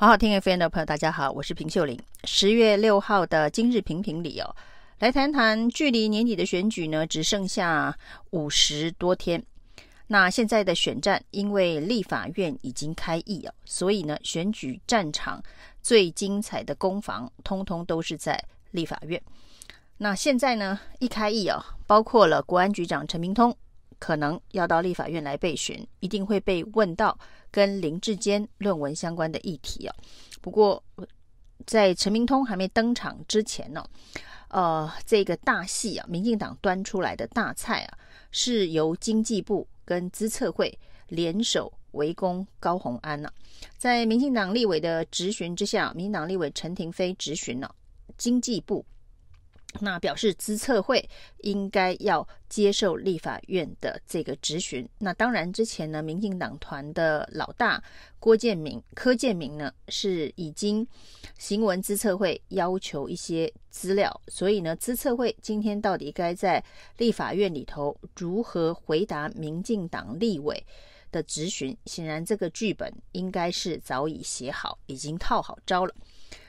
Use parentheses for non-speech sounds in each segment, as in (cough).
好好听 FM 的朋友，大家好，我是平秀玲。十月六号的今日评评里哦，来谈谈距离年底的选举呢，只剩下五十多天。那现在的选战，因为立法院已经开议哦，所以呢，选举战场最精彩的攻防，通通都是在立法院。那现在呢，一开议哦，包括了国安局长陈明通。可能要到立法院来备询，一定会被问到跟林志坚论文相关的议题哦。不过，在陈明通还没登场之前呢，呃，这个大戏啊，民进党端出来的大菜啊，是由经济部跟资策会联手围攻高虹安呢、在民进党立委的质询之下，民进党立委陈亭妃质询了经济部。那表示资策会应该要接受立法院的这个质询。那当然，之前呢，民进党团的老大郭建明、柯建明呢是已经行文资策会要求一些资料，所以呢，资策会今天到底该在立法院里头如何回答民进党立委的质询？显然，这个剧本应该是早已写好，已经套好招了。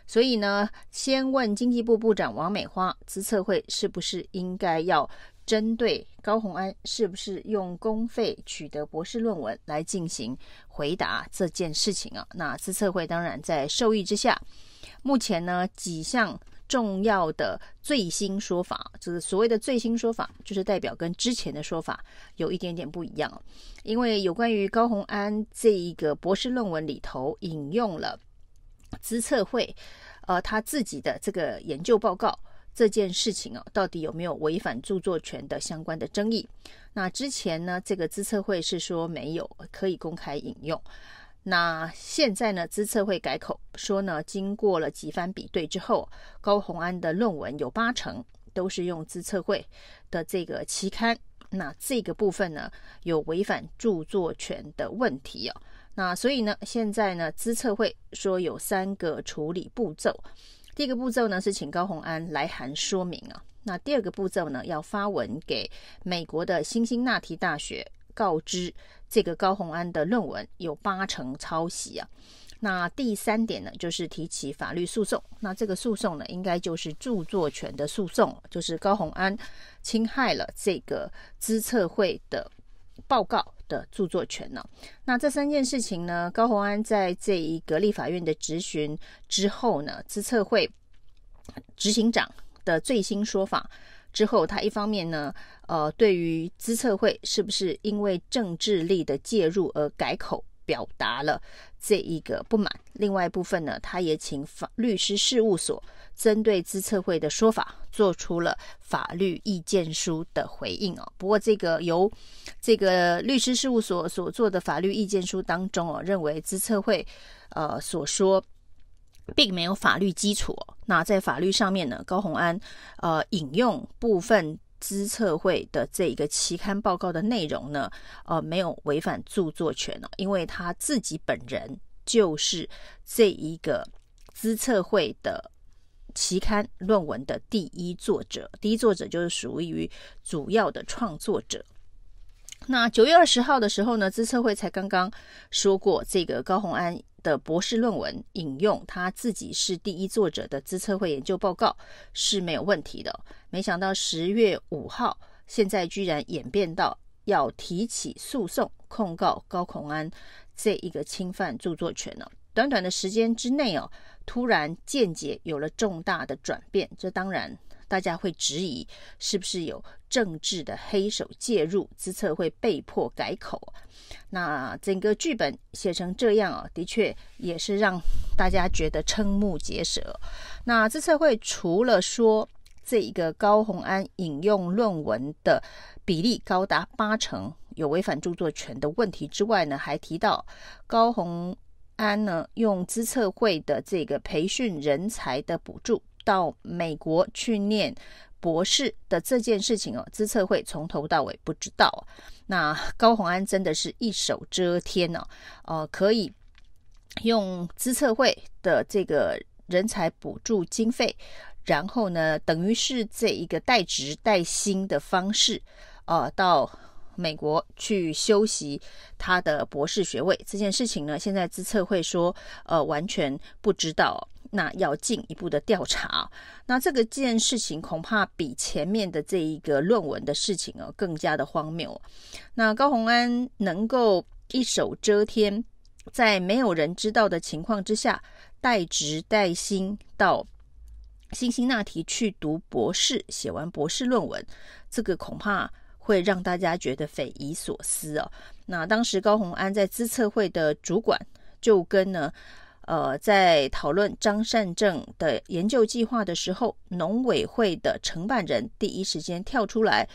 所以呢，先问经济部部长王美花，资策会是不是应该要针对高虹安是不是用公费取得博士论文来进行回答这件事情啊？那资策会当然在授意之下，目前呢几项重要的最新说法，就是所谓的最新说法，就是代表跟之前的说法有一点点不一样，因为有关于高虹安这一个博士论文里头引用了。资策会，呃，他自己的这个研究报告这件事情哦，到底有没有违反著作权的相关的争议？那之前呢，这个资策会是说没有，可以公开引用。那现在呢，资策会改口说呢，经过了几番比对之后，高虹安的论文有八成都是用资策会的这个期刊，那这个部分呢，有违反著作权的问题哦。那所以呢，现在呢，资策会说有三个处理步骤。第一个步骤呢是请高虹安来函说明啊。那第二个步骤呢，要发文给美国的辛辛那提大学告知这个高虹安的论文有八成抄袭啊。那第三点呢，就是提起法律诉讼。那这个诉讼呢，应该就是著作权的诉讼，就是高虹安侵害了这个资策会的报告的著作权呢？那这三件事情呢，高洪安在这一个立法院的质询之后呢，资策会执行长的最新说法之后，他一方面呢，呃，对于资策会是不是因为政治力的介入而改口，表达了这一个不满。另外一部分呢，他也请法律师事务所针对资策会的说法做出了法律意见书的回应哦。不过，这个由这个律师事务所所做的法律意见书当中哦，认为资策会呃所说并没有法律基础。那在法律上面呢，高虹安呃引用部分。资策会的这一个期刊报告的内容呢，呃，没有违反著作权哦，因为他自己本人就是这一个资策会的期刊论文的第一作者，第一作者就是属于主要的创作者。那九月二十号的时候呢，资策会才刚刚说过，这个高虹安的博士论文引用他自己是第一作者的资策会研究报告是没有问题的。没想到十月五号，现在居然演变到要提起诉讼控告高孔安这一个侵犯著作权了。短短的时间之内哦，突然见解有了重大的转变，这当然。大家会质疑是不是有政治的黑手介入，资策会被迫改口。那整个剧本写成这样啊，的确也是让大家觉得瞠目结舌。那资策会除了说这一个高虹安引用论文的比例高达八成有违反著作权的问题之外呢，还提到高虹安呢用资策会的这个培训人才的补助。到美国去念博士的这件事情哦，资策会从头到尾不知道。那 (laughs) 高虹安真的是一手遮天呢，呃，可以用资策会的这个人才补助经费，然后呢，等于是这一个带职带薪的方式，呃，到美国去修习他的博士学位这件事情呢，现在资策会说，呃，完全不知道，那要进一步的调查。那这个件事情恐怕比前面的这一个论文的事情哦更加的荒谬。那高虹安能够一手遮天，在没有人知道的情况之下，带职带薪到辛辛那提去读博士，写完博士论文，这个恐怕会让大家觉得匪夷所思哦。那当时高虹安在资策会的主管就跟呢，呃，在讨论张善政的研究计划的时候，农委会的承办人第一时间跳出来。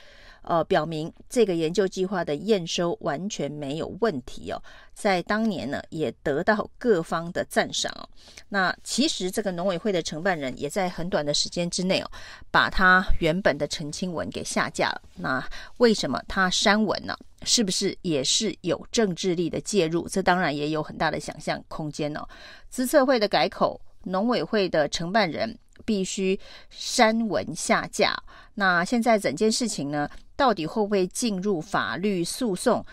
呃，表明这个研究计划的验收完全没有问题哦，在当年呢也得到各方的赞赏哦。那其实这个农委会的承办人也在很短的时间之内哦，把他原本的澄清文给下架了。那为什么他删文呢？是不是也是有政治力的介入？这当然也有很大的想象空间哦。资策会的改口，农委会的承办人必须删文下架。那现在整件事情呢，到底会不会进入法律诉讼，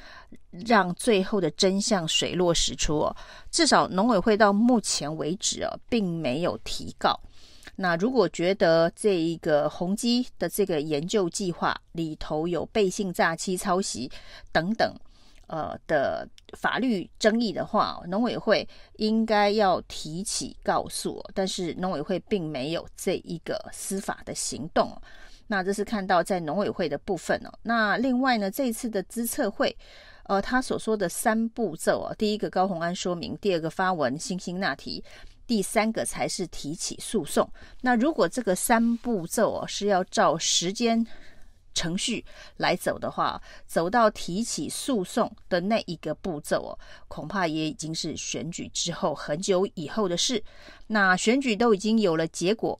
让最后的真相水落石出哦？至少农委会到目前为止哦，并没有提告。那如果觉得这一个宏基的这个研究计划里头有背信诈欺、抄袭等等，呃的法律争议的话，农委会应该要提起告诉。但是农委会并没有这一个司法的行动。那这是看到在农委会的部分哦。那另外呢，这一次的资策会，呃，他所说的三步骤哦，第一个高虹安说明，第二个发文辛辛那提，第三个才是提起诉讼。那如果这个三步骤哦是要照时间程序来走的话，走到提起诉讼的那一个步骤哦，恐怕也已经是选举之后很久以后的事。那选举都已经有了结果。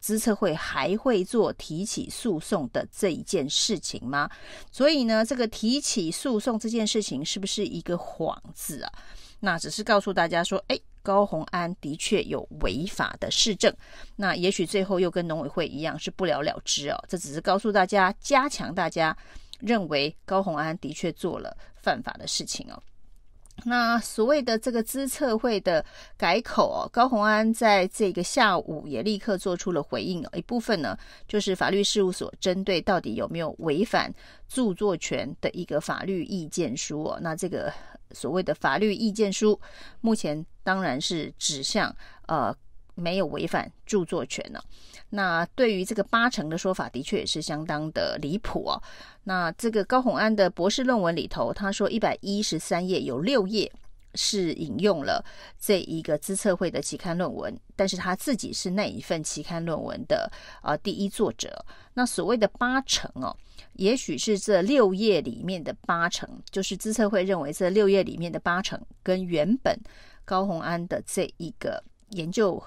资策会还会做提起诉讼的这一件事情吗？所以呢，这个提起诉讼这件事情是不是一个幌子啊？那只是告诉大家说，哎，高虹安的确有违法的事政。那也许最后又跟农委会一样是不了了之哦。这只是告诉大家，加强大家认为高虹安的确做了犯法的事情哦。那所谓的这个资策会的改口哦，高虹安在这个下午也立刻做出了回应哦。一部分呢，就是法律事务所针对到底有没有违反著作权的一个法律意见书哦。那这个所谓的法律意见书，目前当然是指向呃没有违反著作权呢。那对于这个八成的说法，的确也是相当的离谱哦。那这个高虹安的博士论文里头，他说一百一十三页有六页是引用了这一个资策会的期刊论文，但是他自己是那一份期刊论文的呃第一作者。那所谓的八成哦，也许是这六页里面的八成，就是资策会认为这六页里面的八成跟原本高虹安的这一个研究。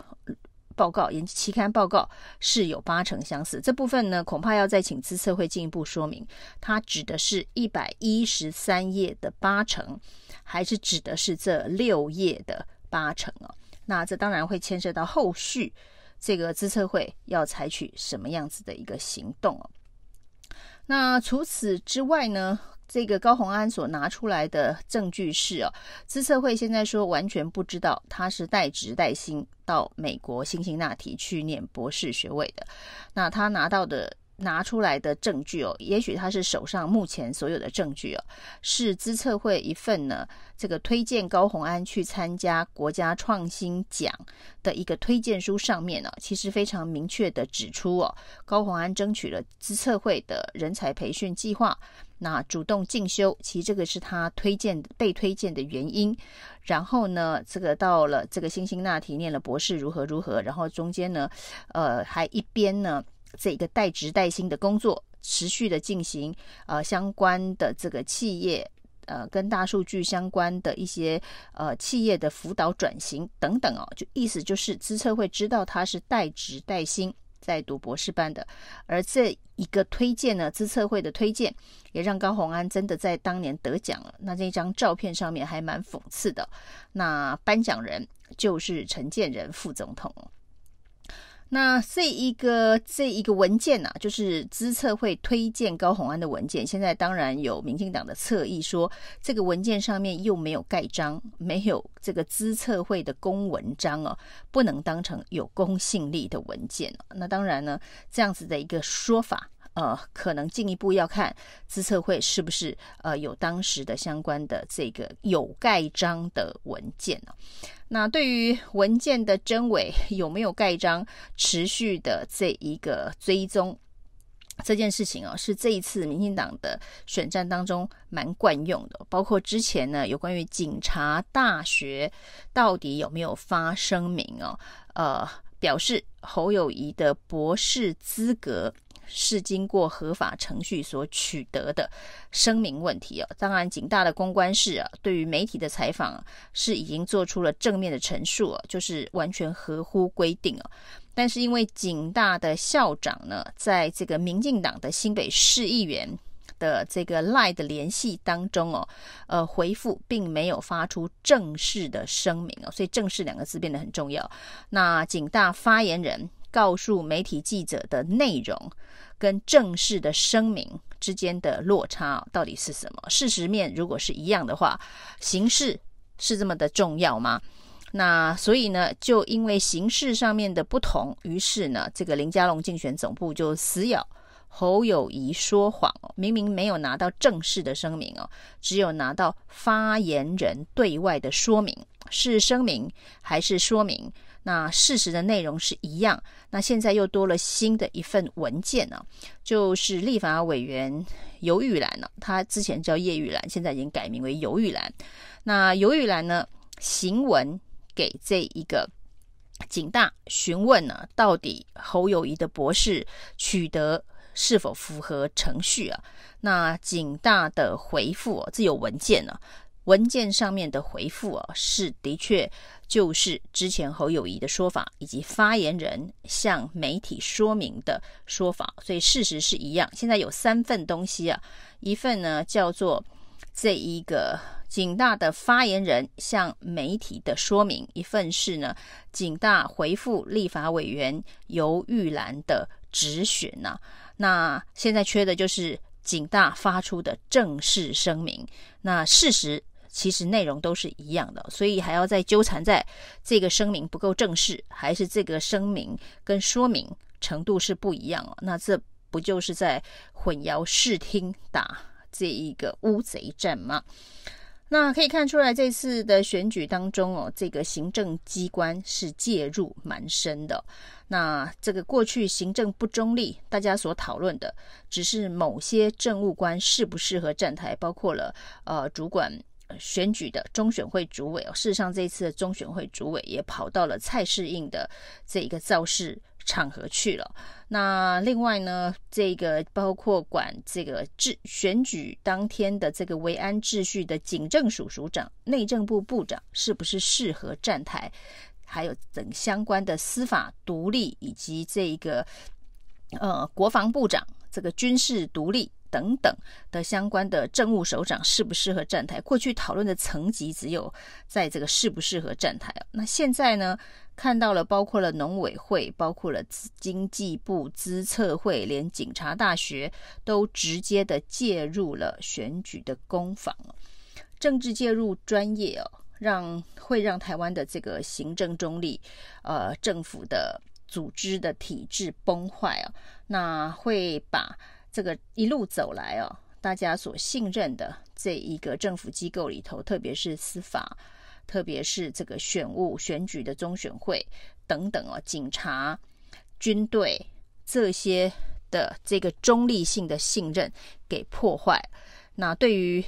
报告研究期刊报告是有八成相似，这部分呢，恐怕要再请资策会进一步说明，它指的是一百一十三页的八成，还是指的是这六页的八成哦？那这当然会牵涉到后续这个资策会要采取什么样子的一个行动哦。那除此之外呢？这个高虹安所拿出来的证据是哦，资策会现在说完全不知道他是带职带薪到美国辛辛那提去念博士学位的。那他拿到的拿出来的证据哦，也许他是手上目前所有的证据哦，是资策会一份呢，这个推荐高虹安去参加国家创新奖的一个推荐书上面呢，其实非常明确的指出哦，高虹安争取了资策会的人才培训计划。那主动进修，其实这个是他推荐被推荐的原因。然后呢，这个到了这个辛辛那提念了博士，如何如何。然后中间呢，呃，还一边呢，这个带职带薪的工作持续的进行，呃，相关的这个企业，呃，跟大数据相关的一些呃企业的辅导转型等等哦，就意思就是资策会知道他是带职带薪。在读博士班的，而这一个推荐呢，资策会的推荐也让高红安真的在当年得奖了。那这张照片上面还蛮讽刺的，那颁奖人就是陈建仁副总统。那这一个这一个文件呢、啊，就是资策会推荐高红安的文件。现在当然有民进党的侧翼说，这个文件上面又没有盖章，没有这个资策会的公文章哦，不能当成有公信力的文件。那当然呢，这样子的一个说法。呃，可能进一步要看资策会是不是呃有当时的相关的这个有盖章的文件呢？那对于文件的真伪有没有盖章，持续的这一个追踪这件事情啊，是这一次民进党的选战当中蛮惯用的。包括之前呢，有关于警察大学到底有没有发声明哦，呃，表示侯友宜的博士资格。是经过合法程序所取得的声明问题哦，当然警大的公关室啊，对于媒体的采访是已经做出了正面的陈述啊，就是完全合乎规定啊。但是因为警大的校长呢，在这个民进党的新北市议员的这个 LINE 的联系当中哦，呃，回复并没有发出正式的声明哦，所以“正式”两个字变得很重要。那警大发言人。告诉媒体记者的内容跟正式的声明之间的落差到底是什么？事实面如果是一样的话，形式是这么的重要吗？那所以呢，就因为形式上面的不同，于是呢，这个林佳龙竞选总部就死咬侯友谊说谎哦，明明没有拿到正式的声明哦，只有拿到发言人对外的说明，是声明还是说明？那事实的内容是一样，那现在又多了新的一份文件呢、就是立法委员游玉兰呢，他之前叫叶玉兰，现在已经改名为游玉兰。那游玉兰呢，行文给这一个警大询问呢，到底侯友宜的博士取得是否符合程序啊？那警大的回复、啊，这有文件呢、文件上面的回复啊，是的确就是之前侯友宜的说法，以及发言人向媒体说明的说法，所以事实是一样。现在有三份东西啊，一份呢叫做这一个警大的发言人向媒体的说明，一份是呢警大回复立法委员游玉兰的质询呐。那现在缺的就是警大发出的正式声明。那事实。其实内容都是一样的，所以还要再纠缠在这个声明不够正式，还是这个声明跟说明程度是不一样哦。那这不就是在混淆视听，打这一个乌贼战吗？那可以看出来，这次的选举当中哦，这个行政机关是介入蛮深的。那这个过去行政不中立，大家所讨论的只是某些政务官适不适合站台，包括了呃主管。选举的中选会主委哦，事实上这一次的中选会主委也跑到了蔡适应的这一个造势场合去了。那另外呢，这个包括管这个治选举当天的这个维安秩序的警政署署长、内政部部长是不是适合站台，还有等相关的司法独立以及这一个呃国防部长这个军事独立。等等的相关的政务首长适不适合站台？过去讨论的层级只有在这个适不适合站台。那现在呢，看到了包括了农委会，包括了经济部、资策会，连警察大学都直接的介入了选举的攻防。政治介入专业哦，让会让台湾的这个行政中立，呃，政府的组织的体制崩坏哦，那会把。这个一路走来哦，大家所信任的这一个政府机构里头，特别是司法，特别是这个选务选举的中选会等等哦，警察、军队这些的这个中立性的信任给破坏。那对于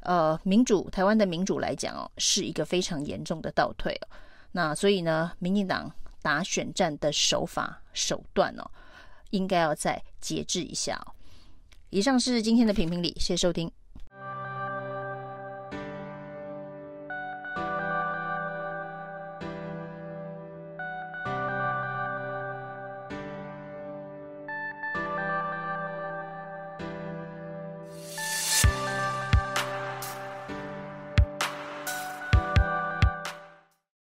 呃民主台湾的民主来讲哦，是一个非常严重的倒退哦。那所以呢，民进党打选战的手法手段哦，应该要再节制一下哦。以上是今天的评评理，谢谢收听。